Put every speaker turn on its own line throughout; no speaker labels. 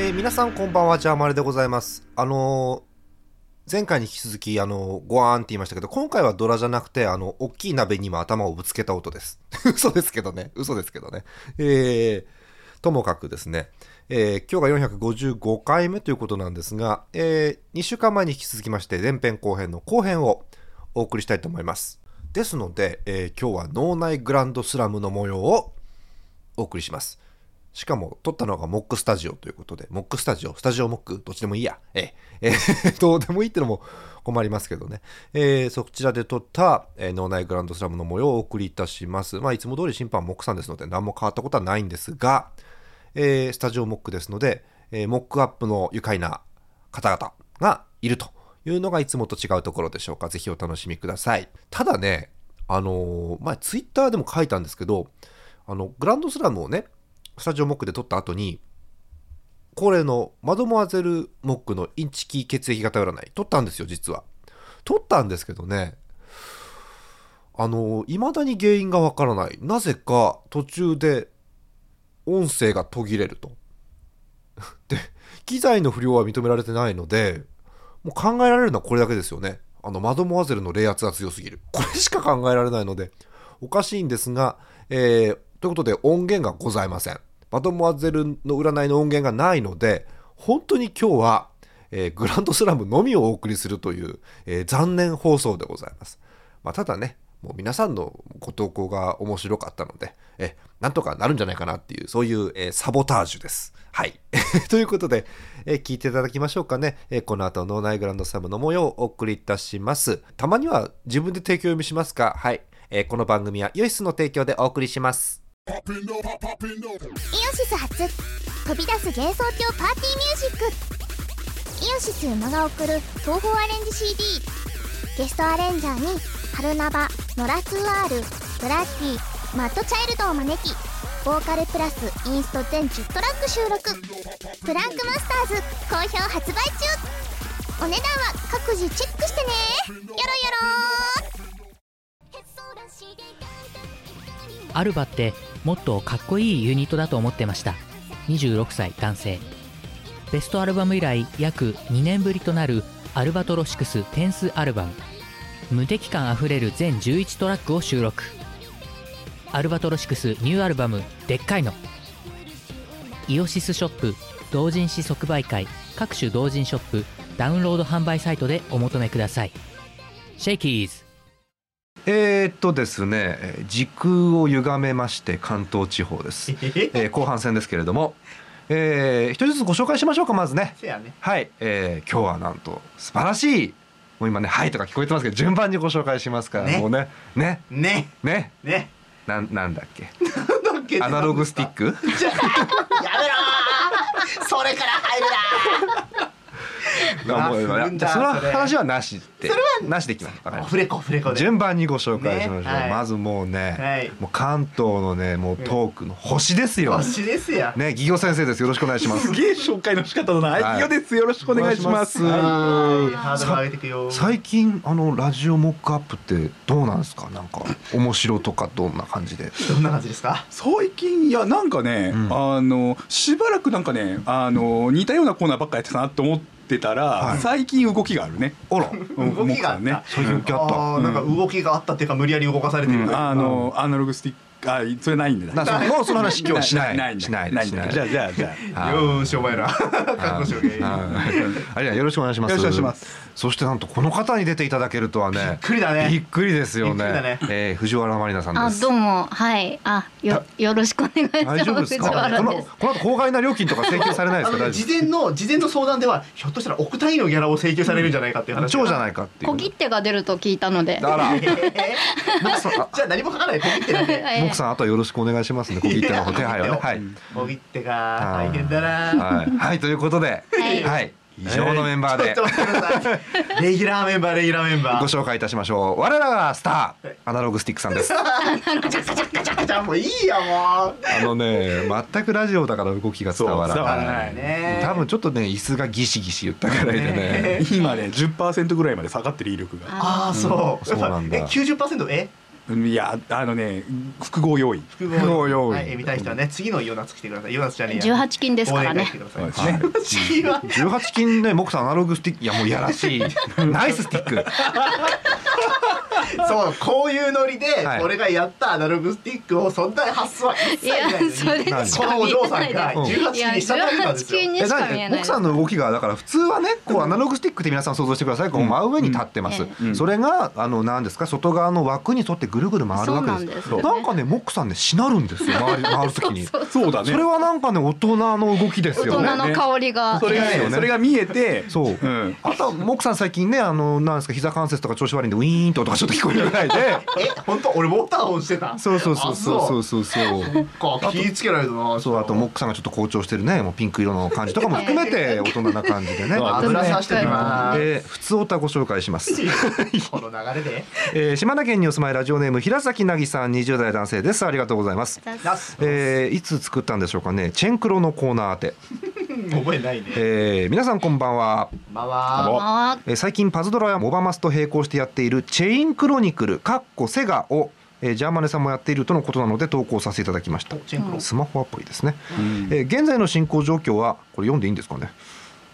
えー皆さんこんばんは、ジャーマルでございます。あのー前回に引き続き、あのーごわーんって言いましたけど、今回はドラじゃなくて、あの、大きい鍋に今頭をぶつけた音です。嘘ですけどね。嘘ですけどね。えー、ともかくですね、えー今日が455回目ということなんですが、えー2週間前に引き続きまして、前編後編の後編をお送りしたいと思います。ですので、えー今日は脳内グランドスラムの模様をお送りします。しかも撮ったのがモックスタジオということで、モックスタジオ、スタジオモック、どっちでもいいや。ええ、え どうでもいいってのも困りますけどね。えーそちらで撮った、えー脳内グランドスラムの模様をお送りいたします。まあ、いつも通り審判モックさんですので、何も変わったことはないんですが、えースタジオモックですので、えーモックアップの愉快な方々がいるというのがいつもと違うところでしょうか。ぜひお楽しみください。ただね、あのー前ツイッターでも書いたんですけど、あの、グランドスラムをね、スタジオモックで撮った後に、恒例のマドモアゼルモックのインチキ血液型占い、撮ったんですよ、実は。撮ったんですけどね、あの、未だに原因がわからない。なぜか途中で音声が途切れると。で、機材の不良は認められてないので、もう考えられるのはこれだけですよね。あの、マドモアゼルの冷圧が強すぎる。これしか考えられないので、おかしいんですが、えーということで音源がございません。マドモアゼルの占いの音源がないので、本当に今日は、えーグランドスラムのみをお送りするという、えー残念放送でございます。まあ、ただね、もう皆さんのご投稿が面白かったので、えなんとかなるんじゃないかなっていう、そういう、えーサボタージュです。はい。ということで、えー聞いていただきましょうかね。えーこの後、脳内グランドスラムの模様をお送りいたします。たまには自分で提供読みしますか？はい。えーこの番組はヨイスの提供でお送りします。
イオシス初飛び出す幻想郷パーティーミュージックイオシス馬が送る東宝アレンジ CD ゲストアレンジャーに春ナバノラツーアールブラッディマッドチャイルドを招きボーカルプラスインスト全10トラック収録。プランクマスターズ好評発売中。お値段は各自チェックしてね。よろよろ
アルバってもっとかっこいいユニットだと思ってました。26歳男性。ベストアルバム以来約2年ぶりとなるアルバトロシクステンスアルバム。無敵感あふれる全11トラックを収録。アルバトロシクスニューアルバム「でっかいの」イオシスショップ同人誌即売会各種同人ショップダウンロード販売サイトでお求めください。シェイキーズ
えー、っとですね、えー時空を歪めまして関東地方です。えー後半戦ですけれども、えー、一人ずつご紹介しましょうかまずね。
ね。
はい、えー、今日はなんと素晴らしい。もう今ね、はいとか聞こえてますけど、順番にご紹介しますから、
ね。
もうね、ね、
ね。
ね、
ね。
なん、なんだっけ？
なんだっけ？
アナログスティック？
やめろー。それから入る
あもう
うわ
じゃあその
それ。
話はなしって。なしでいきます。
フレコフレコで。
順番にご紹介しましょう、
ねはい。
まずもうね、
はい。
もう関東のねもうトークの星ですよ、
星ですや。
ね技業先生です。よろしくお願いします。
すげえ紹介の仕方だな。
はい。
はい、よです。よろしくお願いします。
お願いします。
はい。ハードル上げていくよ。
最近あのラジオモックアップってどうなんですか？なんか面白とかどんな感じで？
どんな感じですか？
最近いやなんかね、
うん。
あのしばらくなんかねあの似たようなコーナーばっかやってたなって思ってたら、
はい。
最近動きがあるね。
あら。
うん
動きがあった。
ね。
最近動きあった。
なんか動きがあったっていうか無理やり動かされてる
うん。あのアナログスティックあそれないんで
なそもうその話今日はしない。
ない
しない
ない
しない
じゃあじゃあじゃ
あ。
よーしお前ら。
ありがとう。よろしくお願いします。
よろしくお願いします
そしてなんとこの方に出ていただけるとはね
くりだね。
びっくりですよ
ね。
ね。えー藤原まりなさん
あ
です。
どうも。はい。あよよろしくお願いします。
大丈夫ですこのこの後法外な料金とか請求されないですか？
事前の事前の相談ではひょっとしたら億単位のギャラを請求されるんじゃないかっていう話
夫超じゃな。いいかっていう
小切手が出ると聞いたので。
あら。
えー？じゃあ何も書かない。小切手だけ
はい。
僕さんあとはよろしくお願いしますね。小切手の方手配はね。はい。
小切手が大変だな。
はい、はい、ということで、
はい。
はい、以上のメンバーで
ちょっと待ってください レギュラーメンバーレギュラーメンバー
ご紹介いたしましょう。我らがスター、アナログスティックさんです。
もういいやもう
あのね、全くラジオだから動きが伝わらな。
ないい
ね
多分ちょっとね、椅子がギシギシ言ったぐらいでね。
今ね10%ぐらいまで下がってる威力が。
ああそう、
うんそうなんだ
え90%え？
いやあのね複合用意。
複
複合用意。
はい、見たい人はね次のイオナツ来てください。イオナツじゃねえや
十八金ですからね。
忘年会来てください。
そうですね
18金は
18金ね木さんアナログスティック。いやもういやらしい。ナイススティック
そうこういうノリで、
はい。
俺がやったアナログスティックをそんな発想は一切
いや
ないのに
それし
このお嬢さんが
ないです
18金に従ってたんですよ。
18か見えない
何木さんの動きがだから普通はねこうアナログスティックって皆さん想像してください。こう真上に立ってます、それがあの何ですか外側の枠に沿ってぐるぐる回るわけです
そうなんですよね。
なんかね木さんねしなるんですよ。回り 回る時に。
そう
そうだね。
それはなんかね大人の動きです
大
よ。ね
人の香りが。
それがそれが見えて
そう、
うん。
あとは木さん最近ねあのなんですか膝関節とか調子悪いんでウィーンと音がちょっと聞こえるぐらいで。
え本当？俺ボタン押してた。
そうそうそうそうそうそう。そう
気ぃつけないとな。
そうあとモックさんがちょっと好調してるね。もうピンク色の感じとかも含めて大人な感じでね。
油さしてるな。
えー、普通歌ご紹介します、
この流れで。
えー、島根県にお住まいラジオネーム平崎凪さん20代男性です。ありがとうございます、えー、いつ作ったんでしょうかね。チェンクロのコーナー宛て、
覚えないね。
えー、皆さんこんばんは。
まあまあ
あ
えー最近パズドラやモバマスと並行してやっているチェインクロニクルかっこセガを、えー、ジャーマネさんもやっているとのことなので投稿させていただきました。
おチェンクロ
スマホアプリですね、
うん
えー現在の進行状況はこれ読んでいいんですかね？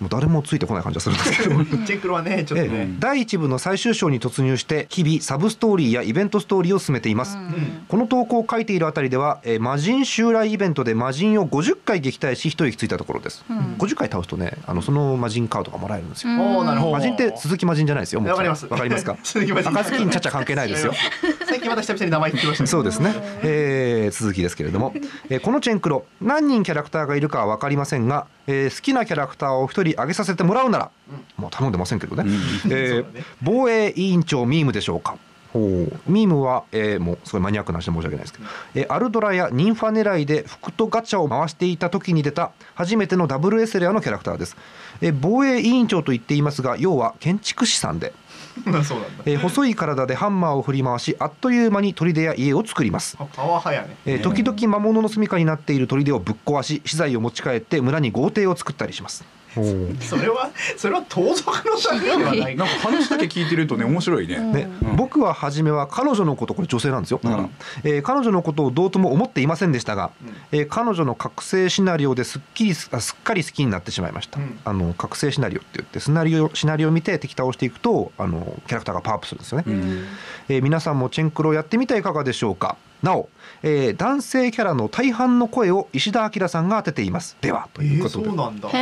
もう誰もついてこない感じがするんですけど。
チェンクロはねちょっと
ええ。
ね
第1部の最終章に突入して日々サブストーリーやイベントストーリーを進めています、
うん。
この投稿を書いているあたりでは、えー魔人襲来イベントで魔人を50回撃退し一息ついたところです、
うん。
50回倒すとねあのその魔人カードがもらえるんですよ、
うん。
魔人って鈴木魔人じゃないですよ
わかります。
わかりますか？
鈴木魔人。
赤ずきんちゃちゃ関係ないですよ。
最近また久々に名前聞きましたね。
そうですね、えー続きですけれども、えーこのチェンクロ何人キャラクターがいるかは分かりませんが、えー好きなキャラクターを一人挙げさせてもらうなら、もう頼んでませんけどね、えー
そうだね。
防衛委員長ミームでしょうか。ほう。ミームは、えーもうすごいマニアックな話で申し訳ないですけど、えーアルドラやニンファ狙いで服とガチャを回していた時に出た初めてのダブルエスレアのキャラクターです、えー防衛委員長と言っていますが要は建築士さんで。えー細い体でハンマーを振り回しあっという間に砦や家を作ります、
あパワハヤね。
えー時々魔物の住処になっている砦をぶっ壊し資材を持ち帰って村に豪邸を作ったりします
それはそれは盗賊の作品ではない。
なんか話だけ聞いてるとね面白いね。
ね
うん。
僕は初めは彼女のことこれ女性なんですよ。だから、
うん
えー彼女のことをどうとも思っていませんでしたが、えー彼女の覚醒シナリオですっきりすあすっかり好きになってしまいました、
うん。
あの覚醒シナリオって言ってシナリオシナリオを見て敵倒していくとあのキャラクターがパワーアップするんですよね、
うん。
えー皆さんもチェンクロやってみてはいかがでしょうか？なお、えー男性キャラの大半の声を石田明さんが当てています。ではと
えー
いうことで、
そうなんだ。
へえ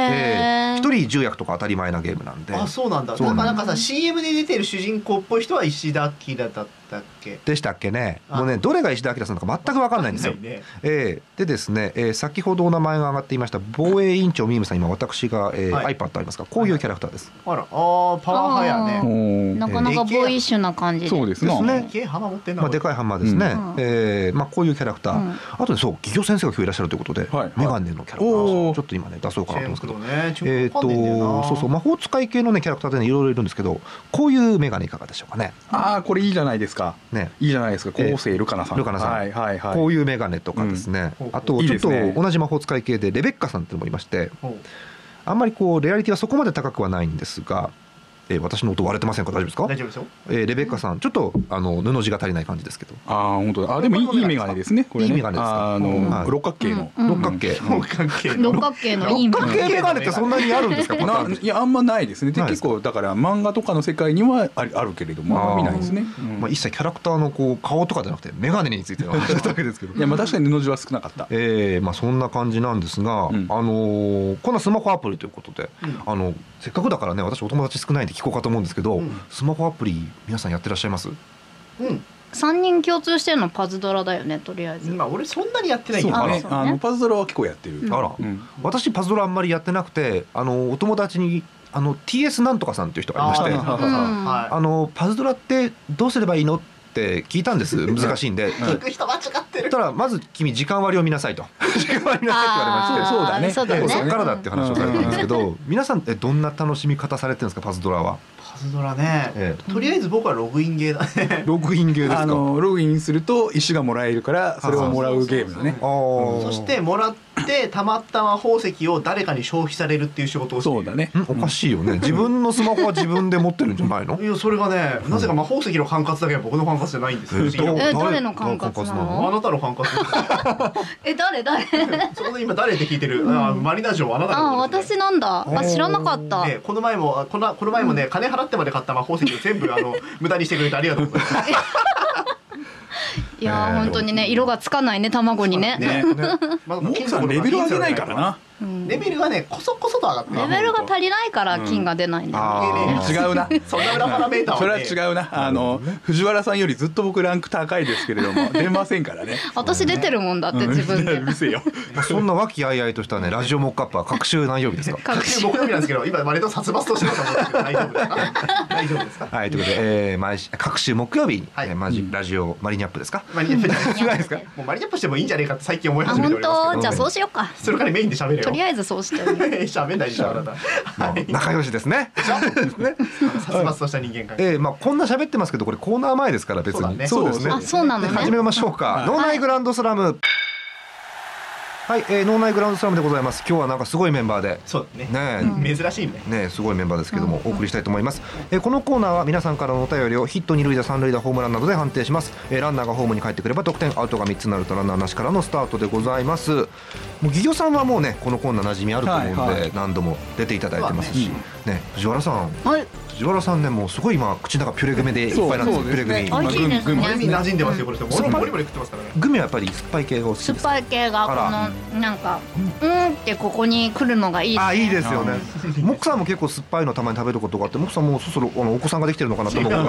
えー一人10役とか当たり前なゲームなんで。
あそうなんだ。
そうなんんだ
なかなんかさ CM で出てる主人公っぽい人は石田明だったっけ？
でしたっけね？
あ。
もうねどれが石田明さんだか全く分かんないんですよ。
ね。
えーでですね、えー先ほどお名前が挙がっていました防衛委員長ミームさん今私が、えー
はい。
iPad ありますがこういうキャラクターです。
あら。あーパワハヤ
あ
ね
なかなかボーイッシュな感じで。
そうですね。
まあ、でかいハンマーですね、
うん。
えーまあ、こういうキャラクター、
うん。
あとねそう企業先生が今日いらっしゃるということで、
はい。
メガネのキャラクターちょっと今ね出そうかなと思うんですけど。
ね
えー
っとわかんねえんだよな。
とそうそう魔法使い系のねキャラクターでねいろいろいるんですけどこういうメガネいかがでしょうかね？
ああこれいいじゃないですか。
ね。
いいじゃないですか。
ええ。
昴生ルカナさん。
ルカナさん。
はいはいはい。
こういうメガネとかですね、
うん。
あとちょっと同じ魔法使い系でレベッカさんっていうのもいましてあんまりこうレアリティはそこまで高くはないんですが、えー私の音割れてませんか？大丈夫ですか？
大丈夫ですよ。
えーレベッカさんちょっとあの布地が足りない感じですけど。
ああ本当だ。あでもいいいいメガネですね。これね。
いいメガネですか？
あの六角形の。
うん
六角形、
六角形の。いい
六角形メガネってそんなにあるんですか？
いやあんまないですね。結構だから漫画とかの世界にはあるけれどもあんま見ないですね。うん。
まあ、一切キャラクターのこう顔とかじゃなくてメガネについての話だったわけですけど。
いやまあ確かに布地は少なかった。
えーまあ、そんな感じなんですが、
うん。
あのーこんなスマホアプリということで、
うん。
あのせっかくだからね私お友達少ないんで聞こうかと思うんですけど、
うん。
スマホアプリ皆さんやってらっしゃいます？
うん。
三人共通してるのパズドラだよねとりあえず。
まあ俺そんなにやってないよ
そうだね
あ。
のパズドラは結構やってる。
うん。
あら、
うん。
私パズドラあんまりやってなくてあのお友達にあの TS なんとかさんっていう人がいまして
あ
のパズドラってどうすればいいのって聞いたんです。難しいんで、
い。聞く人間違っ
そしたらまず君時間割を見なさいと。時間割見なさいって言われまして
そうだね。
そうだよね。
ええそっからだって話をされたんですけど、皆さんえどんな楽しみ方されてるんですか？パズドラは、
パズドラね、
え
とりあえず僕はログインゲーだね。
ログインゲーですか？
あのログインすると石がもらえるからそれをもらうゲームだね。
そしてもらってたまった魔法石を誰かに消費されるっていう仕事を
そうだね。
ん。おかしいよね。自分のスマホは自分で持ってるんじゃないの？
いやそれがねなぜか魔法石の管轄だけは僕の管轄じゃないんですよ、
え
不思議な
え誰の管轄なの？
あなたの管轄
え誰誰？
そこで今誰って聞いてる、あマリナ城あなた
あ
のね。
私なんだ。あ知らなかった。
ね、この前もあこのこの前もね、金払ってまで買った魔法石を全部あの無駄にしてくれてありがとうございます。
いや本当にね色がつかないね卵にね。
ね、まだ
モークさんレベル上げないからな。
うん
レベルがねこそこそと上がってる。
レベルが足りないから金が出ないんだ。
違うな。
そんな裏パラメーター
それ
は、
違うな。あの藤原さんよりずっと僕ランク高いですけれども 出ませんからね。
私出てるもんだって自分で。
うるせえよ。
そんな和気あいあいとしたねラジオモックアップは各週何曜日ですか？
各週木曜日なんですけど今割と殺伐としてると思うんですけど大丈夫ですか？大丈夫ですか？
はいということで、えー、毎週各週木曜日に、マジラジオマリニャップですか、
マリアップ
違いですか？
もうマリアップしてもいいんじゃねえかって最近思い
あ
始めてお
本
りますけど。
当？じゃあそうしようか。
それからメインで喋れよ。
とりあえずそうしてる
喋んないでしょあなた。
もう仲良しですね。ね。
殺伐とした人間関係。
えー、まあこんな喋ってますけどこれコーナー前ですから別に。
そうだね。
そうですね。
あそうなのね。
で始めましょうか、
はい。
脳内グランドスラムはい、えー、脳内グランドスラムでございます。今日はなんかすごいメンバーで。
そうだね。
ね
珍しいね。
ねすごいメンバーですけども、お送りしたいと思います、えーこのコーナーは皆さんからのお便りをヒット二塁打三塁打ホームランなどで判定します、えーランナーがホームに帰ってくれば得点アウトが3つになるとランナーなしからのスタートでございます。もうギギョさんはもうねこのコーナー馴染みあると思うんで、
はいはい。
何度も出ていただいてますし、ね藤原さん。
はい
藤原さんねもうすごい今口の中ピュレグミでいっぱいなんですよピュレグミ
美味しいです
グミ
馴染んでますよこれモリモリ食ってますからね
グミはやっぱり酸っぱい系がお好き
酸っぱい系がこのなんかうんってここに来るのがいい
あいいですよねモックさんも結構酸っぱいのたまに食べることがあってモックさんもうそろそろあのお子さんができてるのかなと思うから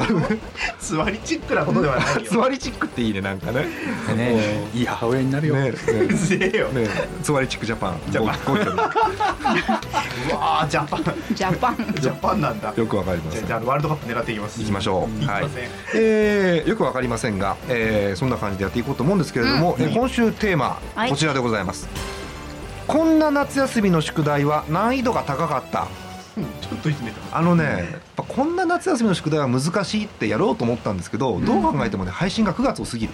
座りチックなことではないよ
座りチックっていいねなんかね
ねいい母親になるよ、
ね
ぜえよ
ね座りチックジャパン
ジャパンうわージャパン
ジャパン
ジャパンなんだ
よくわかりません
じゃあじゃあワールドカップ狙っていきます。
行きましょう。はい。えーよくわかりませんが、えーそんな感じでやっていこうと思うんですけれども、えー今週テーマ、
はい。
こちらでございます。こんな夏休みの宿題は難易度が高かった
ちょっといじめた。
あのね、やっぱこんな夏休みの宿題は難しいってやろうと思ったんですけど、どう考えてもね配信が9月を過ぎる。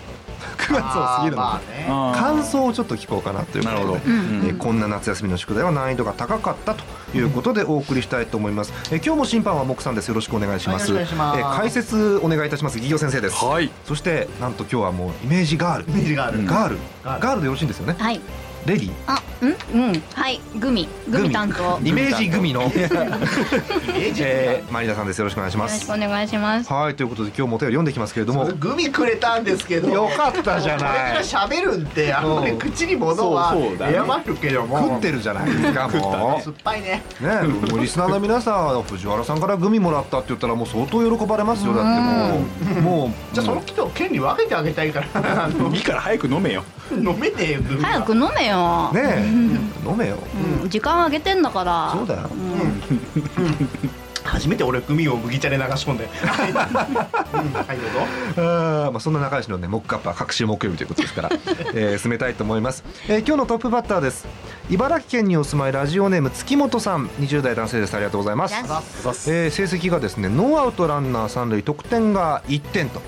9月を過ぎるので、
まあ
ー
感想をちょっと聞こうかなということで
なるほど、
うん
えーこんな夏休みの宿題は難易度が高かったということでお送りしたいと思います、えー今日も審判はモクさんです。よろしくお願いします,、
はいよろしくお願いします。
解説お願いいたします。ギギョ先生です、
はい。
そしてなんと今日はもうイメージガール。
イメージがある
ガール。
ガール。
ガールでよろしいんですよね。
はい
レディ？
あうんうん。はいグミ。グミ担当。よ
イメージグミの、
イメージ
えー、マリナさんです。よろしくお願いします。
ろしくお願いします。
はいということで今日もお便り読んできますけれども。
グミくれたんですけど。
よかったじゃない。
喋るんであん。まり口に物は
そうそうだね。
謝るけども。
食ってるじゃないですかも
酸っぱいね。
うねもうリスナーの皆さんは藤原さんからグミもらったって言ったらもう相当喜ばれますよだってもう。もう。
じゃあその人を権利分けてあげたいから。あの。
いいから早く飲めよ
飲めねえよ
早く飲めよ、
ねえ。飲めよ。
うん、時間あげてんだから。
そうだよ。
初めて俺グミを麦茶で流し込んで。はいどうぞ。
あーまあそんな仲良しのねモックアップは各週木曜日ということですから、えー進めたいと思います、えー今日のトップバッターです茨城県にお住まいラジオネーム月本さん。20代男性です。ありがとうございます。えー成績がですねノーアウトランナー三塁得点が1点と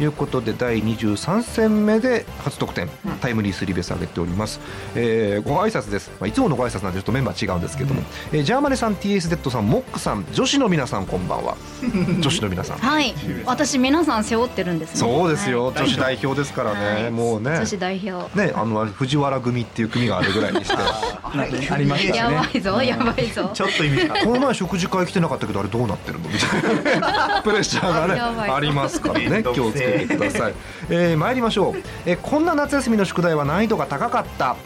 いうことで、第23戦目で初得点、タイムリースリーベース上げております、えーご挨拶です、まあ、いつものご挨拶なんでちょっとメンバー違うんですけども、えージャーマネさん TS デッドさんモックさん女子の皆さんこんばんは。女子の皆さん。
はい。私皆さん背負ってるんですね。
そうですよ、
はい。
女子代表ですからね、
はい。
もうね。
女子代表。
ねあの藤原組っていう組があるぐらいにして
ありました
や
ね
ばいぞやばいぞ。
ちょっと意味が。
この前食事会来てなかったけどあれどうなってるの？みたいな。プレッシャーが
やばい
ねありますから
め
ね気をつけてください、えー、参りましょう、えーこんな夏休みの宿題は難易度が高かった。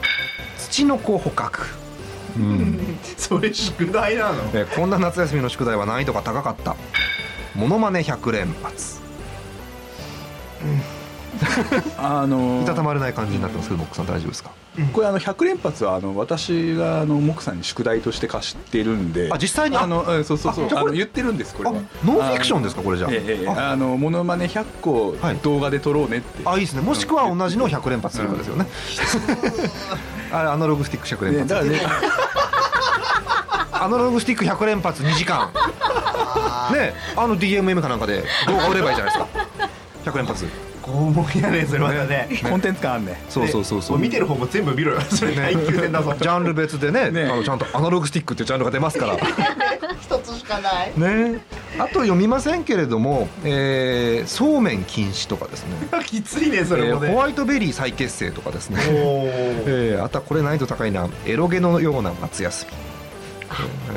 土の子捕獲。うん、
それ宿題なの？
えーこんな夏休みの宿題は難易度が高かった。モノマネ100連発
あの
いたたまれない感じになってますけどボックさん大丈夫ですか？
これあの100連発はあの私があのモクさんに宿題として貸してるんで。
あ実際に？
あのうんそうそうそう。
あ
の言ってるんですこれ
あ
は
ノンフィクションですかこれじゃあ,、
え
あ。
あのモノマネ100個
はい。
動画で撮ろうねって、
あいいですね。もしくは同じのを100連発するかですよね、あれアナログスティック100連発、
ねだからね。
アナログスティック100連発2時間。ね。あの DMM かなんかで動画売ればいいじゃないですか。100連発
拷問やねそれまたね。
コンテンツ感あんね
そうそうそうそう。
も見てる方も全部見ろよ。それ
ね
耐久戦だぞ
ジャンル別でね
ね。
あのちゃんとアナログスティックっていうジャンルが出ますから。
一つしかない。
ね。あと読みませんけれども、えーそうめん禁止とかですね。
きついねそれもね。
えーホワイトベリー再結成とかですね、えーあとはこれ難易度高いな。エロゲのような夏休み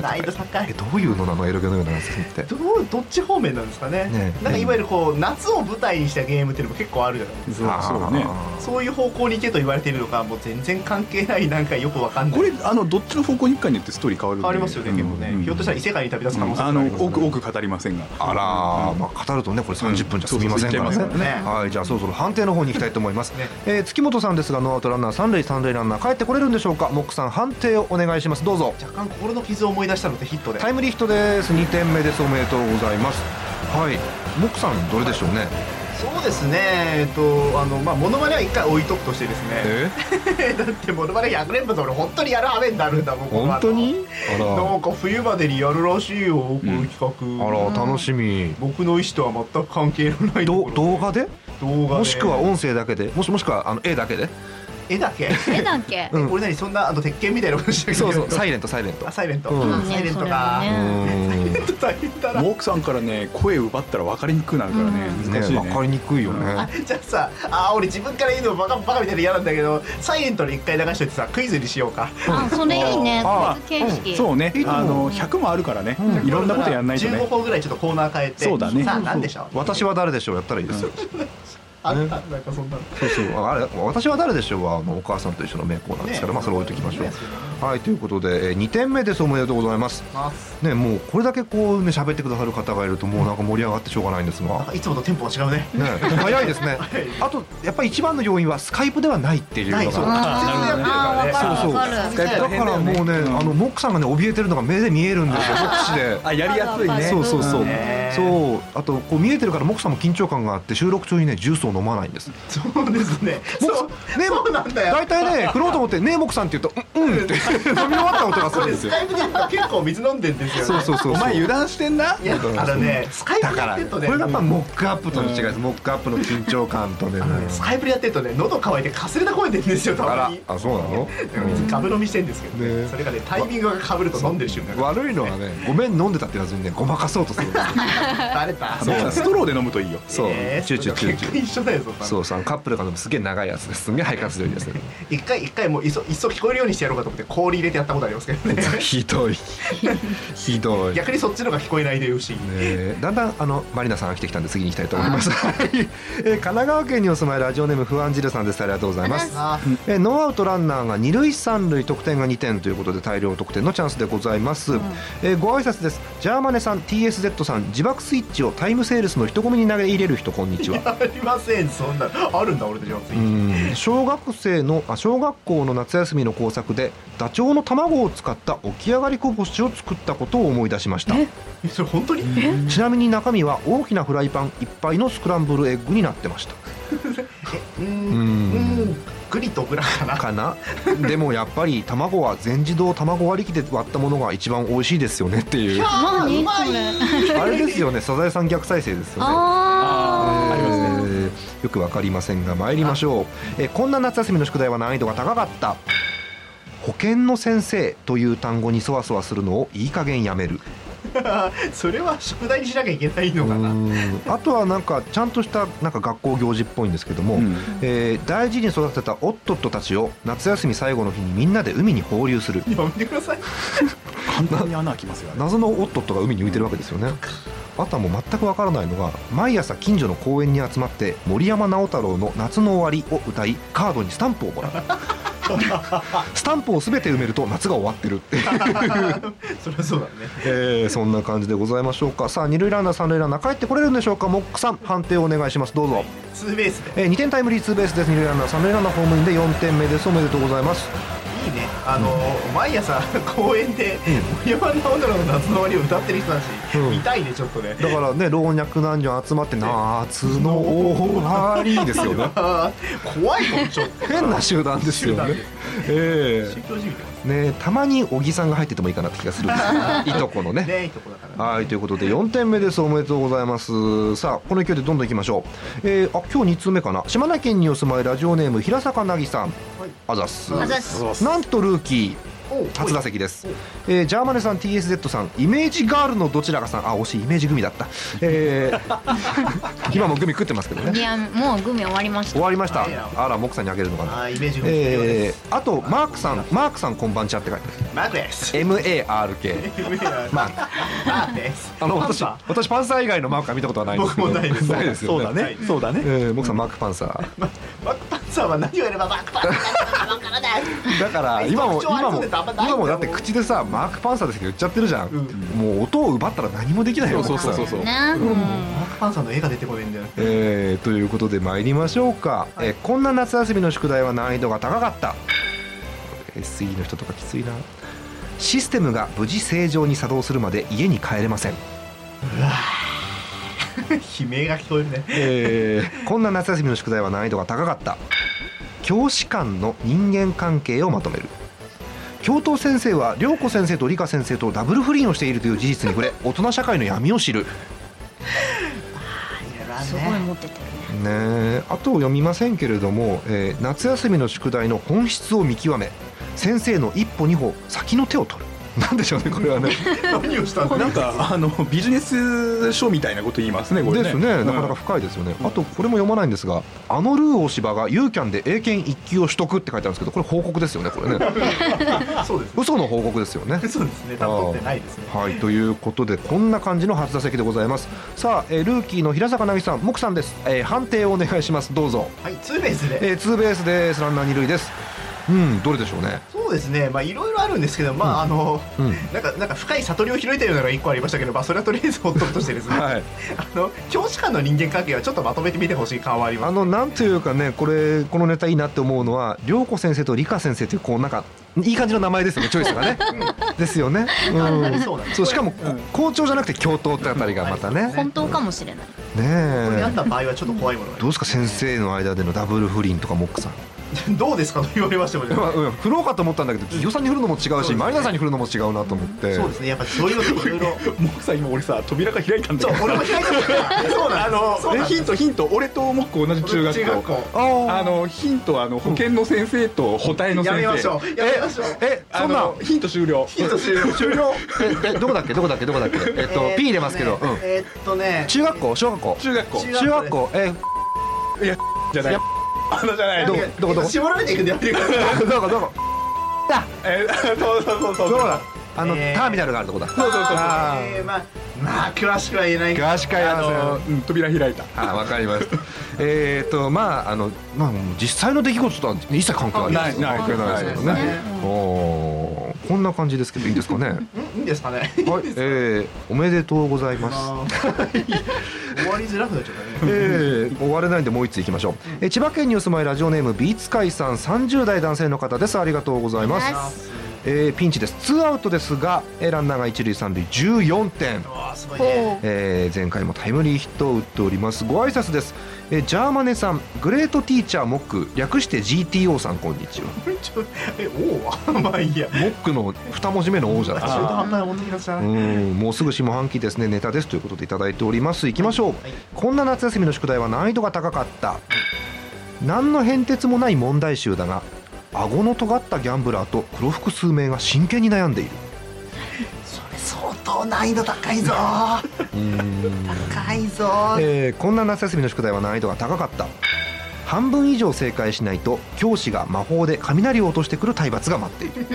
難易度高い。
えどういうのなのエロゲのような夏休みって。
どうどっち方面なんですかね。
ね
なんかいわゆるこう夏を舞台にしたゲームっていうのも結構あるじゃないですか。
そうそうね。
そういう方向に行けと言われているのかもう全然関係ないなんかよくわかんない。
これあのどっちの方向に行くかによってストーリー変わるんで。
変わりますよね結構ね、
うん。
ひょっとしたら異世界に旅立つ可能性
あの
があります
多く多く語りませんが。
あらー、まあ、語るとねこれ30分じゃ済みませんからね。はいじゃあそろそろ判定の方に行きたいと思います、
ね。
えー月本さんですがノーアウトランナー三塁三塁ランナー帰ってこれるんでしょうか？モックさん判定をお願いします。どうぞ。
若干心の傷を思い出したのでヒットで。
タイムリーヒットです。2点目です。おめでとうございます。はい。モックさんどれでしょうね、
そうですね。えっとあのまあモノマネは一回置いとくとしてですね。
え？
だってモノマネ100連発俺本当にやる羽目になるんだもん
本当に？
なんか冬までにやるらしいよこの企画、
あら楽しみ。
僕の意思とは全く関係のない
動画で？
動画で。
もしくは音声だけで？もしもしくはあの絵だけで？
絵だけ。
絵だっけ？
うん。
俺何そんなあの鉄拳みたいなことしてる
そうそうサイレントサイレント。
あサイレント、
うん。
あサイレントか、サイレント大変だな。
モークさんからね声奪ったら分かりにくくなるからね。
うん。
難しいね。
ね分かりにくいよね、
あじゃあさあ俺自分から言うのバカバカみたいで嫌なんだけどサイレントで一回流しといてさクイズにしようか。
あそれいいね。
あ
クイズ形式。
そうね。あの100もあるからね。
うん。
いろんなことやんないと
15
ね
本ぐらいちょっとコーナー変えて。
そうだね。
さあ何でしょう？
私は誰でしょう？やったらいいですよ
あった。なんかそんなの。
そうそう。あれ私は誰でしょう？はあのお母さんと一緒の名コーナーですから、
ね。
まあそれ置いときましょう、
ね。
はいということでえー2点目です。おめでとうございます。ねもうこれだけこうね喋ってくださる方がいるともうなんか盛り上がってしょうがないんですが。
いつもとテンポが違うね。
ね。早いですね。
はい
あとやっぱり一番の要因はスカイプではないっていうのが。
ないそう。
そうだからもうね、あのモックさんがね怯えてるのが目で見えるんですよ目視で。
あやりやすいね。
そうそうそう、
ね
そう。あとこう見えてるからモックさんも緊張感があって収録中にねジュースを飲まないんです
そうですね。そう
ね
そうなんだよ。
大体ね振ろうと思って「ねえモックさん」って言うと「うんうん」って 飲み終わった音がするんですよ。
スカイプで結構水飲んでんですよね。
そうそうそう
お前油断してんな？い
やあのねスカイプ
だから
でやってるとね
これがやっぱモックアップとの違いです。モックアップの緊張感とね。
スカイプでやってるとね喉乾いてかすれた声出るんですよたまに。
あそうなの？
水ガブ飲みしてんですけどね。
ね。
それがねタイミングがかぶると飲んでる瞬間。が
悪いのはねごめん飲んでたって言わずにねごまかそうとする。
バレた。
モークさんストローで飲むといいよ。
そう。
えー
チューチューチューチュー
緒だよそんなの。
そうさカップルが飲むすげえ長いやつですすげえ肺活量いいですね
一回一回もういっそいっそ聞こえるようにしてやろうかと思って氷入れてやったことありますけどね。
ひどい。ひどい。
逆にそっちのが聞こえないでよし。
ねだんだんあのマリナさんが来てきたんで次に行きたいと思います。はい。えー神奈川県にお住まいラジオネーム不安汁さんです。ありがとうございます。
あ
えーノーアウトランナーが二塁三塁得点が2点ということで大量得点のチャンスでございます。えーご挨拶です。ジャーマネさん TSZ さん自爆スイッチをタイムセールスの人混みに投げ入れる人こんにちは。
ありませんそんなあるんだ俺たちはつい
うん。小学生のあ小学校の夏休みの工作でダチョウの卵を使った起き上がりこぼしを作ったことを思い出しました。
え？それ本当に？
ちなみに中身は大きなフライパンいっぱいのスクランブルエッグになってました。
うーん。
う
うん。ん。グリとグラかな
かなでもやっぱり卵は全自動卵割り機で割ったものが一番美味しいですよねっていう
まい
それ
あれですよねサザエさん。逆再生ですよね
あ
ありますね
えーよくわかりませんが参りましょう、えーこんな夏休みの宿題は難易度が高かった。保健の先生という単語にそわそわするのをいい加減やめる。
それは宿題にしなきゃいけないのかな。
うん。あとはなんかちゃんとしたなんか学校行事っぽいんですけども、
うん。
えー大事に育てたオットットたちを夏休み最後の日にみんなで海に放流する。
やめてください。
簡単に穴開きますよね。
謎のオットットが海に浮いてるわけですよねあとはもう全くわからないのが毎朝近所の公園に集まって森山直太朗の「夏の終わり」を歌いカードにスタンプをもらう。スタンプを全て埋めると夏が終わってるっていう。
そりゃそうだね。
えーそんな感じでございましょうか。さあ二塁ランナー三塁ランナー帰ってこれるんでしょうか？モックさん判定をお願いします。どうぞ、
ツーベースで。
えー、2点タイムリーツーベースです。二塁ランナー三塁ランナーホームインで4点目です。おめでとうございます
あの毎朝公園で森山直太朗の夏の終わりを歌ってる人だし、
うん。
見たいねちょっとね。
だからね老若男女集まって夏の終わりですよね。
怖いもんちょっと。
変な集団ですよね。ええねたまに小木さんが入っててもいいかなって気がするんです。け どいとこのね。
ねいいとこだから
はいということで4点目です。おめでとうございます。さあこの勢いでどんどんいきましょう、えー、あ今日2通目かな。島根県にお住まいラジオネーム平坂なぎさん、あざっす。
あざっす。
なんとルーキー初打席です、えー、ジャーマネさん TSZ さんイメージガールのどちらかさんあ惜しいイメージグミだった、えー 今もグミ食ってますけどね。
いやもうグミ終わりました。
終わりました。あらモクさんにあげるのかな。
あーイメージが必要で
え
す
ー、あとマークさんマークさんこんばんちはって書いて
マークです
MARK
マ
マーク
ークです
あの私私パンサー以外のマークは見たことはないんですけど。
僕もないです。
ないですよね。
そうだね。
そうだね。
えー、モクさんマークパンサー。
マークパンサーは何をやればマークパンサー
だ。から 今も今も今もだって口でさマークパンサーですけど言っちゃってるじゃん、
ん。
もう音を奪ったら何もできないよ
そうそうそうそう
ね
マークパンサー。の絵が出てこないんだよ
えーということで参りましょうか、えーこんな夏休みの宿題は難易度が高かった。SE の人とかきついな。システムが無事正常に作動するまで家に帰れません、
悲鳴が聞こえるね。
えーこんな夏休みの宿題は難易度が高かった教師間の人間関係をまとめる。教頭先生は涼子先生と理科先生とダブル不倫をしているという事実に触れ大人社会の闇を知る。
すごい持っててるね
あと読みませんけれども、えー夏休みの宿題の本質を見極め先生の一歩二歩先の手を取るなんでしょうねこれはね。
何をしたんだ
なんかあのビジネス書みたいなこと言いますねこれね。
ですね
うん。
なかなか深いですよね、あとこれも読まないんですがあのルー大芝がユーキャンで英検一級を取得って書いてあるんですけどこれ報告ですよねこれね。
そうですね。
嘘の報告ですよね。
そうですね。多分取ってないですね。
はいということでこんな感じの初打席でございます。さあ、えールーキーの平坂なぎさん木さんです、えー判定をお願いします。どうぞ、
はいツーベースで。
えーツーベースです。ランナー二塁ですうんどれでしょうね。
そうですね。まあいろいろあるんですけどまああの
うん。
なんかなんか深い悟りを開いたようなのが一個ありましたけどまあそれはとりあえずほっとくとしてですね。
はい。
あの教師間の人間関係はちょっとまとめてみてほしい感はあります。
あのなんというかねこれこのネタいいなって思うのは涼子先生と理科先生というこうなんかいい感じの名前ですよねチョイスがね、ですよね、うん。
そう
そうしかも、こ校長じゃなくて教頭ってあたりがまたね、
本当かもしれない。
ね
これにあっ
え
た場合はちょっと怖いもの
どうですか先生の間でのダブル不倫とかモックさん
どうですかと言われましてもね
まあうん振ろうかと思ったんだけど企業さんに振るのも違うしマリナさんに振るのも違うなと思って。
そうですね。やっぱそういうのっていろいろ
もうさ今俺さ扉が開いたんだ
そう
よ
俺も開いたそうなん
あのヒントヒント。俺とモック同じ中学校。
中学校。
あ
のヒントはあの保健の先生と補体の
や
先生。
めましょう。やめましょう。
えそんな。
ヒント終了。
ヒント終了。終了？
ええどこだっけ？どこだっけ？どこだっけ？えっと、
えー
P 入れますけど、うん。
えーっとね。
中学校？小学校？
中学校。
中
中学校？え
じゃない。
や
あのじゃない。
どこ？どこ？どこ？
絞られていくんでやってるから。
ー、どこ？どこ？
えーそうそうそうそう。
どこだ。あの、
えー。
ターミナルがあるとこだ。
そうそうそうそ
えーまあまあ詳しくは言えない
詳しくは言え
あ
ません
のうん扉開いた。
あわかりました えっとまああのまあ実際の出来事とは一切関係ない。ですよ
ないない。
関係ないですけどね。
ないです
おーこんな感じですけどいいんですかね？はい
んいですか？ね
えー、おめでとうございます。
終わりづらくなっちゃったね。
えー、終われないんでもう一ついきましょう、えー千葉県にお住まいラジオネームビーツカイさん30代男性の方です。ありがとうございます、えーピンチです。ツーアウトですがえーランナーが一塁三塁14点。
わあすごいね。
えー前回もタイムリーヒットを打っております。ご挨拶です、えージャーマネさんグレートティーチャーモック略して GTO さんこんにちは。
えおお まあいいや。
モックの二文字目の王じゃないですか。う
ね
んもうすぐ下半期ですね。ネタですということでいただいております。い。きましょう、
はい
こんな夏休みの宿題は難易度が高かった。何の変哲もない問題集だが顎の尖ったギャンブラーと黒服数名が真剣に悩んでいる
当難易度高いぞ。高いぞ。
えーこんな夏休みの宿題は難易度が高かった。半分以上正解しないと教師が魔法で雷を落としてくる体罰が待っている。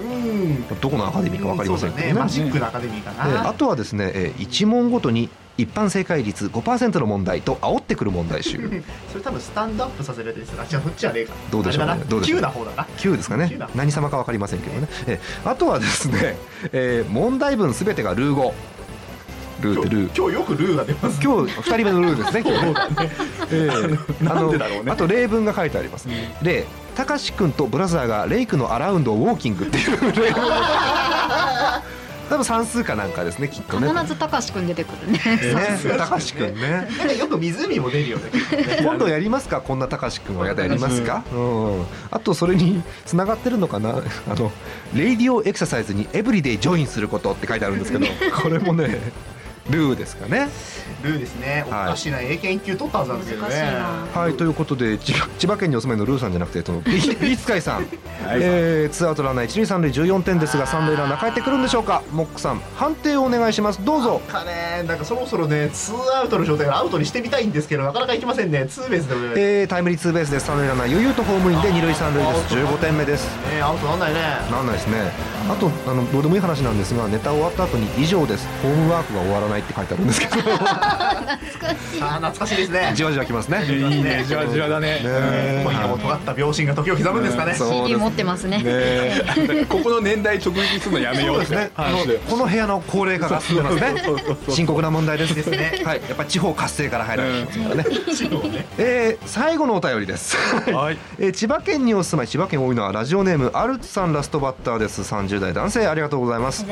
うん。
どこのアカデミーか分かりませんけどね。
ね。マジックのアカデミーか
えーあ
な
とはですね、え1問ごとに一般正解率5%の問題と煽ってくる問題集。
それ多分スタンドアップさせるやつですあじゃあそっちじゃねえか
どうでしょうね。どうでしょう
急な方だな。
9ですかね。
9だ。
何様か分かりませんけどね。えあとはですね、えー問題文すべてがルー語。ルーってルー。
今日よくルーが出ます
今日2人目のルーですね 今日ね。
ね。
あのあと例文が書いてあります。例たかし君とブラザーがレイクのアラウンドをウォーキングっていう例文 多分算数かなんかですねきっとね。
必ずたかしくん出てくるね。
ね。たかし君ね。
なんかよく湖も出るよね
今度やりますかこんなたかし君は。やだやりますか、うん、あとそれにつながってるのかな？あのレイディオエクササイズにエブリデイジョインすることって書いてあるんですけど これもねルーですかね。
ルーですね。お
はい。
かしいな。英検1級取ったはずなんですけどね。
はいということで千葉県にお住まいのルーさんじゃなくてそのビビーツカイさん、えー、ツーアウトランナー一塁三塁14点ですが三塁ランナー帰ってくるんでしょうか。モックさん判定をお願いします。どうぞ。
かねなんかそろそろねツーアウトの状態からアウトにしてみたいんですけどなかなかいきませんね。ツーベースでも。ね
えー、タイムリーツーベースです。三塁ランナー余裕とホームインで二塁三塁です。15点目です。
アウトなんないね。
なんないですね。あとあのどうでもいい話なんですがネタ終わった後に以上です。ホームワークが終わらないって書いてあるんですけど。
あー懐かしいですね。
じわじわきますね。
いいねじわじわだね。
ね。
恋がも尖った秒針が時を刻むんですかね。
そう
CD 持ってますね。
ね。ここの年代直撃するのやめよう。って
ね、この部屋の高齢化が進んでますね。深刻な問題です。
ですね。
はい、やっぱり地方活性から入られてますからね、えー最後のお便りです、
はい。
えー千葉県にお住まい千葉県多いのはラジオネームアルツさんラストバッターです。30代男性ありがとうございます。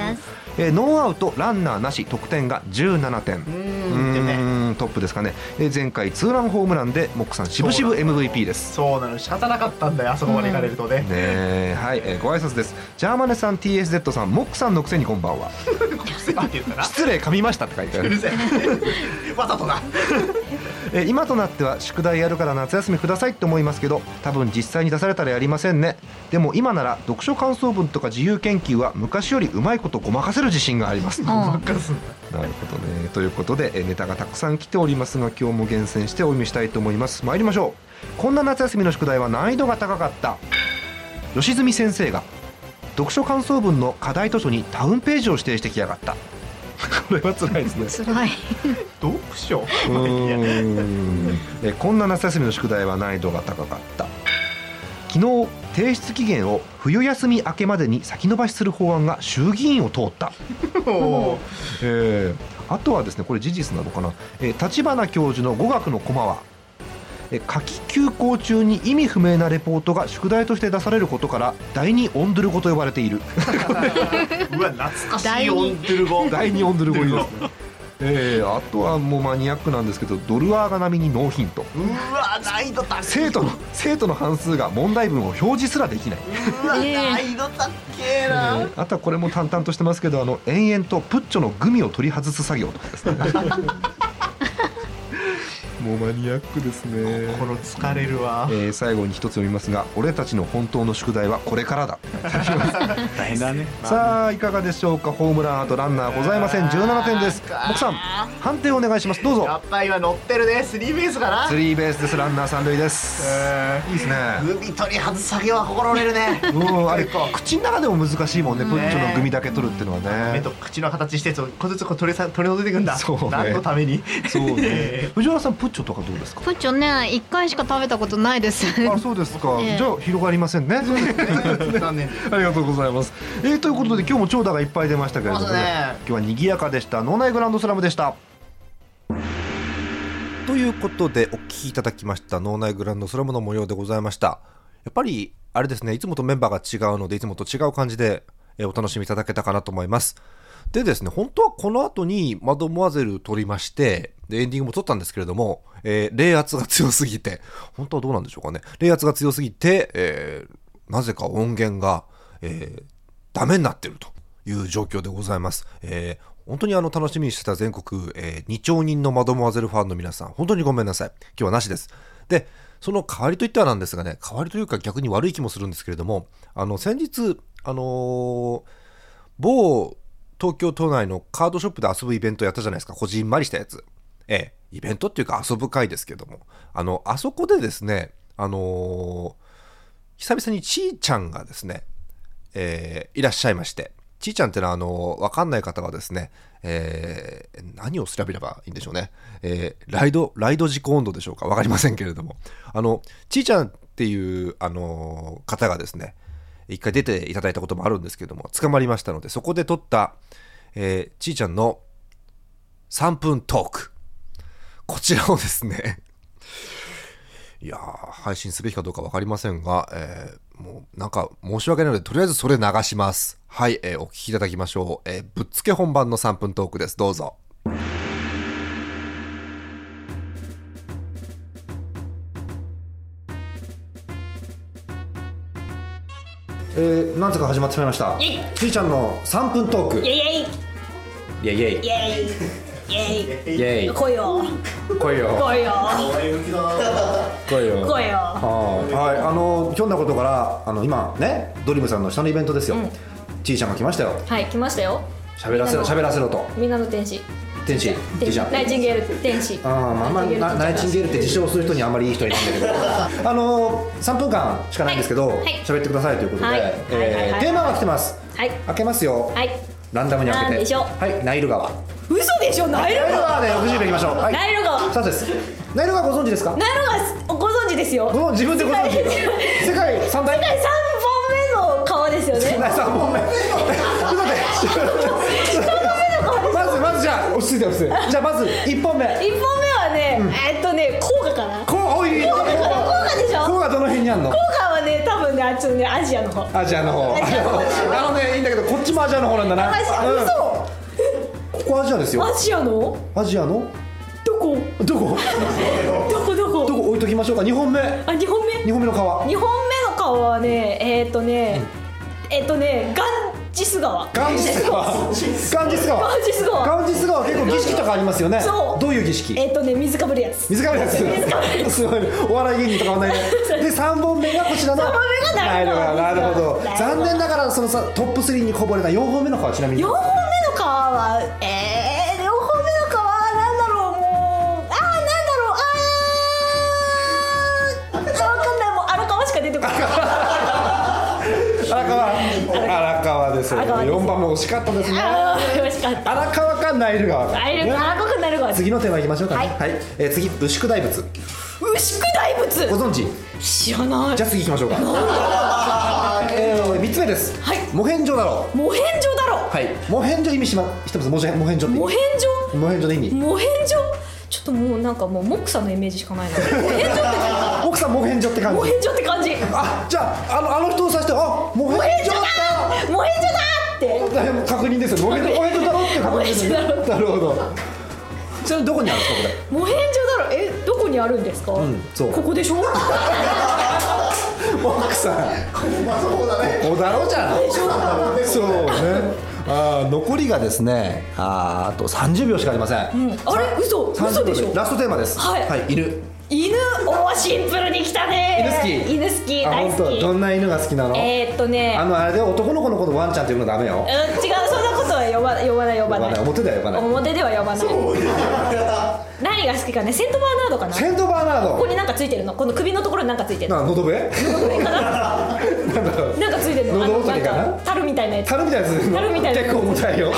えーノーアウトランナーなし得点が17点。
う
う
んね
トップですかね、えー前回ツーランホームランでモックさん渋々 MVP です。
そうなの仕方なかったんだよあそこまで行かれるとね。
ねえはい、えーご挨拶です。ジャーマネさん TSZ さんモックさんのくせにこんばんは。失礼噛みましたって書いてある。
うるせえわざとだ
えー今となっては宿題やるから夏休みくださいって思いますけど多分実際に出されたらやりませんね。でも今なら読書感想文とか自由研究は昔よりうまいことごまかせる自信があります。
うん。
なるほどね。ということでえーネタがたくさん来ておりますが今日も厳選してお読みしたいと思います。参りましょう。こんな夏休みの宿題は難易度が高かった。吉住先生が読書感想文の課題図書にタウンページを指定してきやがった。これは辛いですね。
辛い。
読書？
うーんえこんな夏休みの宿題は難易度が高かった。昨日提出期限を冬休み明けまでに先延ばしする法案が衆議院を通った、えーあとはですねこれ事実なのかな、えー立花教授の語学のコマはえー夏季休校中に意味不明なレポートが宿題として出されることから第二オンドゥル語と呼ばれている。
うわ懐かし
第二
いオンドゥル語。
第二オンドゥル語ですねえーあとはもうマニアックなんですけどドルアーガ並みにノーヒント。
うわ難易度高い。
生徒の生徒の半数が問題文を表示すらできない、
うわ
ええ。
難易度高えな、
えーあとはこれも淡々としてますけどあの延々とプッチョのグミを取り外す作業とかですねもうマニアックですね。
心疲れるわ。
えー最後に一つ読みますが俺たちの本当の宿題はこれからだ。
大変だね。
さあいかがでしょうか？ホームランあとランナーございません。17点です。奥さん判定お願いします。どうぞ。
やっぱり今乗ってるね。スリーベースかな。
スリーベースです。ランナー三塁です。
え
いいですね。
ーグミ取り外す作業は心折れるね。
うんあれ口の中でも難しいもんねプッチョのグミだけ取るっていうのはね。
目と口の形して一個ずつこう取りさ取り除いていくんだ。
そうね。
何のために？
そうね。
え
藤原さんプッチョとかどうですか？
プッチョね一回しか食べたことないです。
あそうですか、
ええ。
じゃあ広がりませんね。
ー 残念。
ありがとうございます、えーということで今日も長蛇がいっぱい出ましたけれども、ね。今日は賑やかでした。脳内グランドスラムでした。ということでお聞きいただきました。脳内グランドスラムの模様でございました。やっぱりあれですねいつもとメンバーが違うのでいつもと違う感じでえーお楽しみいただけたかなと思いますでですね本当はこの後にマドモアゼル撮りましてでエンディングも撮ったんですけれども、えー冷圧が強すぎて本当はどうなんでしょうかね冷圧が強すぎて、えーなぜか音源が、えーダメになってるという状況でございます。えー本当にあの楽しみにしてた全国、え2兆人のマドモアゼルファンの皆さん、本当にごめんなさい。今日はなしです。で、その代わりといってはなんですがね、代わりというか逆に悪い気もするんですけれども、あの、先日、あのー某東京都内のカードショップで遊ぶイベントやったじゃないですか。こじんまりしたやつ。ええ、イベントっていうか遊ぶ会ですけども。あの、あそこでですね、あのー久々にちーちゃんがですね、えーいらっしゃいまして、ちーちゃんってのはあのわかんない方はですね、えー何を調べればいいんでしょうね、えーライドライド事故温度でしょうかわかりませんけれどもあのちーちゃんっていうあの方がですね一回出ていただいたこともあるんですけども捕まりましたのでそこで撮った、えーちーちゃんの3分トーク。こちらをですねいや配信すべきかどうか分かりませんが、えーもうなんか申し訳ないのでとりあえずそれ流します。はい、えーお聞きいただきましょう、えーぶっつけ本番の3分トークです。どうぞ。えー、なんとか始まってしまいました。
イ
ちーちゃんの3分トーク。
イエイイエイ。
イェイイェイ。
イエイ。イエイ。
イェイ。
来いよ。
来いよ。
来いよ。
来いよ。
来いよ。
はい、はい、あのひょんなことからあの今ねドリムさんの下のイベントですよ、ちーちゃんが来ましたよ。
はい来ましたよ。
喋らせろ喋らせろと。
みんなの天使
天使。
天使。
ちーちゃん
ナイチンゲール天使。
あーまあまあなナイチンゲールって自称する人にあんまりいい人いないんだけど。あの3分間しかないんですけど
はい。
喋、ってくださいということで、
は
えーテーマが来てます。
はい。
開けますよ、
はい。
ランダムに開けて。はい。ナイル川。
嘘でしょ。ナイル
ナイル
川
川で60秒いきましょう、はい、
ナイル川。
そうです。ナイル川ご存知ですか？
ナイル川ご存知ですよ。
ご存自分でご存知。
世界
世界三大？
世界三本目の川ですよね。
3本目。ちょっと待ってまずまずじゃあ落ち着いて落ち着いて。じゃあまず1本目。
一本目はね、えっとね甲賀かな。甲
こうおい
賀かな。甲賀。でしょ。
こうがどの辺にあんの？
甲賀はね多分ねあっちのねアジアの方。
アジアの方。
アジアの方
あのねいいんだけどこっちもアジアの方なんだな。
アジア、
うん。
嘘。
ここアジアですよ。
アジアの？
アジアの？
どこ？
どこ？
どこどこ？
どこ置いときましょうか。2本目。
あ二本目
？2本目の川。
二本目の川はねえっ、ー、とね、えっ、とねガンジス川。
ガンジス川。ガンジス川。
ガンジス川。
ガンジス川結構儀式とかありますよね。
そう。
どういう儀式？
えっ、とね水かぶるやつ。
水かぶるやつ。すごい。お笑い芸人とか同じ でで3本目がこちらの。
三本目が
なるほど。
なるほど。
残念ながらそのさトップ3にこぼれた4本目の川ちなみに。
四本目の川はえー、荒川
です4番も惜しかったですね。
あー惜しかった。
荒川かナイル川か
あれ荒川くなる川
次のテーマいきましょうかね
はい
えー次牛久大仏
牛久大仏
ご存知
知らない
じゃあ次行きましょうかえー、3つ目です
はい
モヘンジョだろ
モヘンジョだろ
はいモヘンジョ意味しま知ってますモヘンモヘンジョって
モヘンジョ
モヘンジョの意味
モヘンジョちょっともうなんかもうモックさんのイメージしかないなモヘンジョって
奥さんモヘンジョって感じ
モヘンジョって感じ
あじゃああのあの人を指してあモヘンジョだ
モヘンジョだーって。
確認ですよ。モヘンジョモヘンジョだろって確認ですよ なるほど。ちなみにどこにあるんですかこれ？
モヘンジョだろ。えどこにあるんですか、
んそう。
ここでしょ？
奥さん。ここだろじゃんそうね。あー残りがですねあーあと30秒しかありません、
うん。あれ？嘘。
30
嘘でしょ？
ラストテーマです。
はい
犬。
犬？おーシンプルに来たね。
犬好き？
犬好き
あ
大好き。
本当？どんな犬が好きなの？
えー、っとね。
あのあれで男の子のことワンちゃんっていうのダメよ。
うん違うそんなことは呼ば呼ばない呼ばない。
表では呼ばない。
表では呼ばない。何が好きかね？セントバーナードかな？
セントバーナード。
ここになんかついてるの？この首のところになんかついてるの？
なのどべな？んだろう。
なんかついてるの
喉仏かな？
なんか樽みたいなやつ。
樽みたいなやつ。
樽みたいなやつ。
結構重たいよ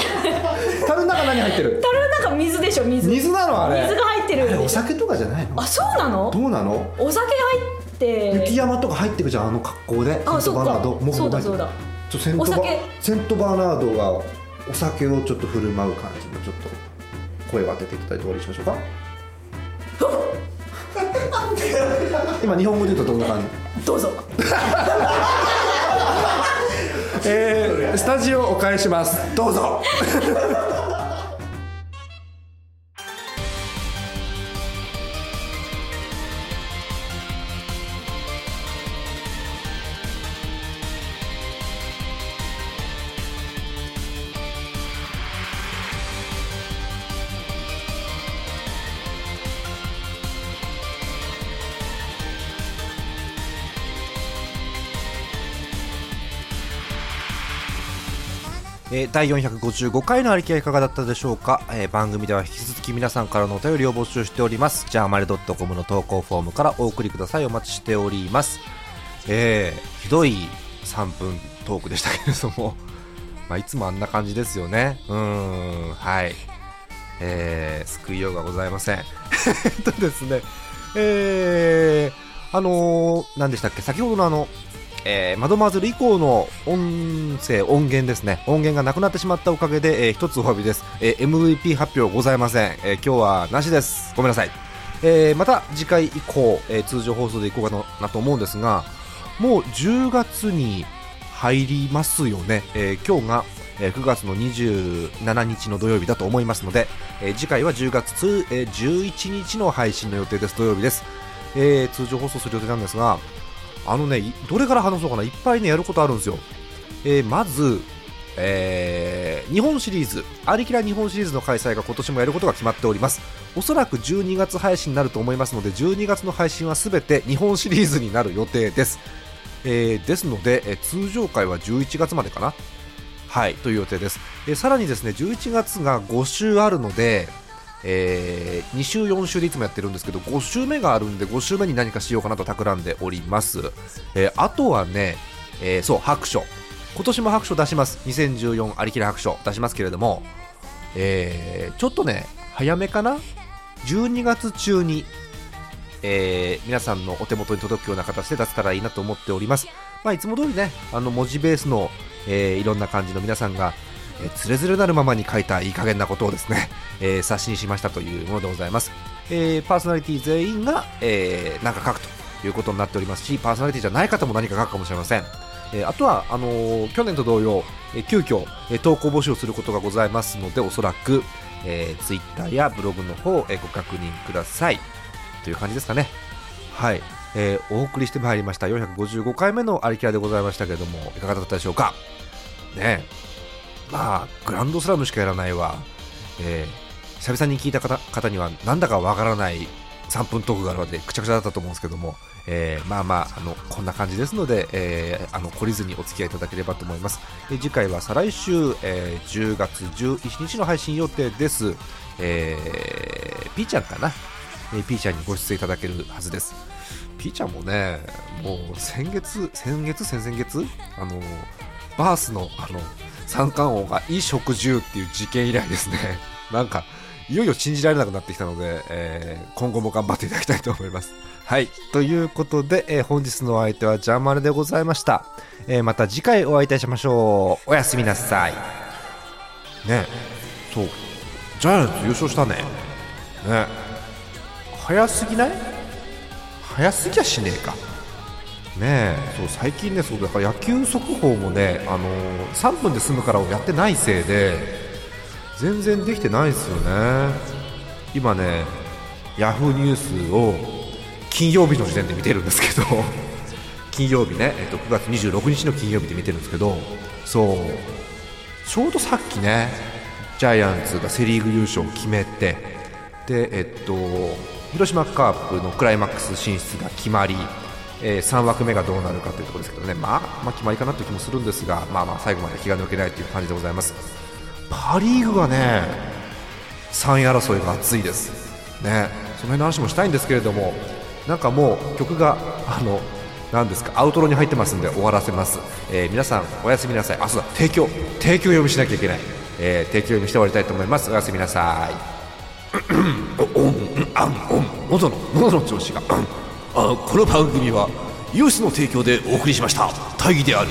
樽の中何入ってる？
樽なんか水でしょ水。
水なのあれ。
水が入ってる。
お酒とかじゃないの？
あそうなの？
どうなの？
お酒入って。
雪山とか入ってくじゃんあの格好で。
あ
セントバーナード。
そっか
も
そうだそうだ。
ちょセントバ
お酒。
セントバーナードがお酒をちょっと振る舞う感じのちょっと声を当てていただいて終わりにしましょうか。今日本語で言うとどんな感じ？
どうぞ。
えー、スタジオお返しします。どうぞ えー第455回のありきはいかがだったでしょうか、えー番組では引き続き皆さんからのお便りを募集しております。ジャーマルドットコムの投稿フォームからお送りください。お待ちしております。えーひどい3分トークでしたけれども。まあ、いつもあんな感じですよね。うん、はい。えー、救いようがございません。えっとですね、えー、あのー、何でしたっけ、先ほどのあの、えー、マドマーズル以降の音声、音源ですね、音源がなくなってしまったおかげで、えー、一つお詫びです、えー、MVP 発表ございません、えー、今日はなしです、ごめんなさい、えー、また次回以降、えー、通常放送でいこうかなと思うんですが、もう10月に入りますよね、えー、今日が、えー、9月の27日の土曜日だと思いますので、えー、次回は10月2、えー、11日の配信の予定です、土曜日です、えー、通常放送する予定なんですが、あのね、どれから話そうかな、いっぱいね、やることあるんですよ。えーまず、えー日本シリーズ、アリキラ日本シリーズの開催が今年もやることが決まっております。おそらく12月配信になると思いますので、12月の配信はすべて日本シリーズになる予定です。えーですので、えー通常回は11月までかな。はい、という予定です。えさらにですね、11月が5週あるので、え2週、4週でいつもやってるんですけど、5週目があるんで、5週目に何かしようかなと企んでおります。えーあとはね、えーそう、白書。今年も白書出します。2014ありきら白書出しますけれども、えーちょっとね、早めかな ?12 月中に、えー皆さんのお手元に届くような形で出せたらいいなと思っております。まあ、いつも通りね、あの文字ベースの、えーいろんな感じの皆さんが、え、つれづれなるままに書いたいい加減なことをですね、えー冊子にしましたというものでございます。えーパーソナリティ全員が、えー何か書くということになっておりますし、パーソナリティじゃない方も何か書くかもしれません。えーあとはあのー去年と同様、えー急遽、えー投稿募集をすることがございますので、おそらく、えー、Twitter やブログの方、えーご確認ください。という感じですかね。はい、えーお送りしてまいりました455回目のアリキャラでございましたけれども、いかがだったでしょうか？ねえまあ、グランドスラムしかやらないわ、えー久々に聞いた方には、なんだかわからない3分トークがあるので、くちゃくちゃだったと思うんですけども、えーまあまああの、こんな感じですので、えーあの懲りずにお付き合いいただければと思います。で次回は再来週、えー10月11日の配信予定です。えー、ピーちゃんかな、えーピーちゃんにご出演いただけるはずです。ピーちゃんもね、もう先月、先月、先々月、あのバースのあの三冠王が衣食住っていう事件以来ですね、なんか、いよいよ信じられなくなってきたので、えー今後も頑張っていただきたいと思います。はい、ということで、えー本日のお相手はジャーマルでございました。えーまた次回お会いいたしましょう。おやすみなさい。ねそう、ジャイアンツ優勝したね。ね早すぎない？早すぎやしねえか。ね。そう最近ねそうだから野球速報もね、あのー3分で済むからをやってないせいで全然できてないですよね。今ねヤフーニュースを金曜日の時点で見てるんですけど 金曜日ね、えっと、9月26日の金曜日で見てるんですけどそうちょうどさっきねジャイアンツがセ・リーグ優勝を決めてで、えっと、広島カープのクライマックス進出が決まり、え3枠目がどうなるかというところですけどね、まあ、まあ決まりかなという気もするんですが、まあ、まあ最後まで気が抜けないという感じでございます。パ・リーグがね3位争いが熱いです、ね、その辺の話もしたいんですけれどもなんかもう曲があのなんですかアウトロに入ってますんで終わらせます、えー皆さんおやすみなさい。あそうだ提供提供読みしなきゃいけない、えー提供読みして終わりたいと思います。おやすみなさい。おおんあんおん喉の喉の調子があこの番組はイオシスの提供でお送りしました。大義である。